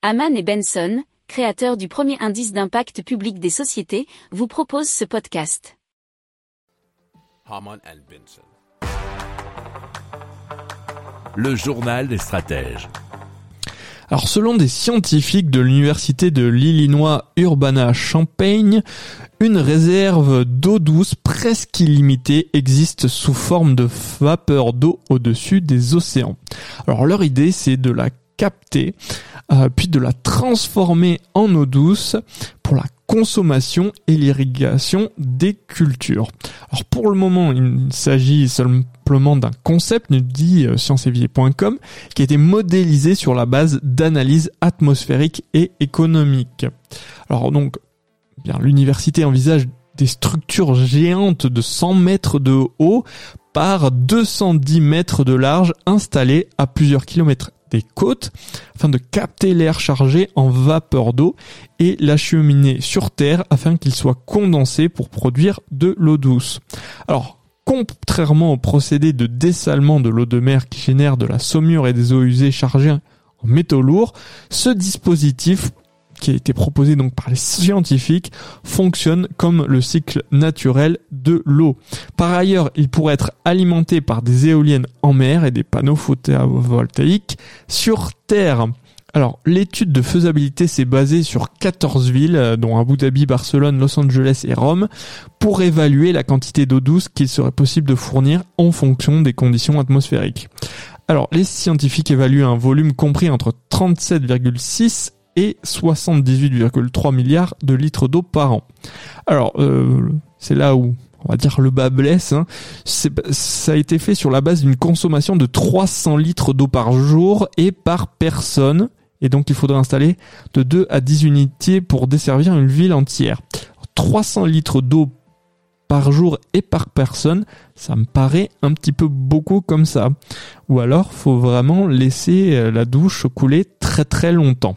Haman et Benson, créateurs du premier indice d'impact public des sociétés, vous proposent ce podcast. Haman and Benson. Le journal des stratèges. Alors selon des scientifiques de l'université de l'Illinois Urbana-Champaign, une réserve d'eau douce presque illimitée existe sous forme de vapeur d'eau au-dessus des océans. Alors leur idée c'est de la capter, euh, puis de la transformer en eau douce pour la consommation et l'irrigation des cultures. Alors pour le moment, il s'agit simplement d'un concept, nous dit euh, scienceévier.com, qui a été modélisé sur la base d'analyses atmosphériques et économiques. Alors donc, bien l'université envisage des structures géantes de 100 mètres de haut par 210 mètres de large installées à plusieurs kilomètres des côtes afin de capter l'air chargé en vapeur d'eau et l'acheminer sur Terre afin qu'il soit condensé pour produire de l'eau douce. Alors, contrairement au procédé de dessalement de l'eau de mer qui génère de la saumure et des eaux usées chargées en métaux lourds, ce dispositif qui a été proposé donc par les scientifiques fonctionne comme le cycle naturel de l'eau. Par ailleurs, il pourrait être alimenté par des éoliennes en mer et des panneaux photovoltaïques sur terre. Alors, l'étude de faisabilité s'est basée sur 14 villes, euh, dont Abu Dhabi, Barcelone, Los Angeles et Rome, pour évaluer la quantité d'eau douce qu'il serait possible de fournir en fonction des conditions atmosphériques. Alors, les scientifiques évaluent un volume compris entre 37,6 et 78,3 milliards de litres d'eau par an. Alors, euh, c'est là où on va dire le bas blesse. Hein. Ça a été fait sur la base d'une consommation de 300 litres d'eau par jour et par personne. Et donc il faudrait installer de 2 à 10 unités pour desservir une ville entière. 300 litres d'eau par jour et par personne, ça me paraît un petit peu beaucoup comme ça. Ou alors, faut vraiment laisser euh, la douche couler très très longtemps.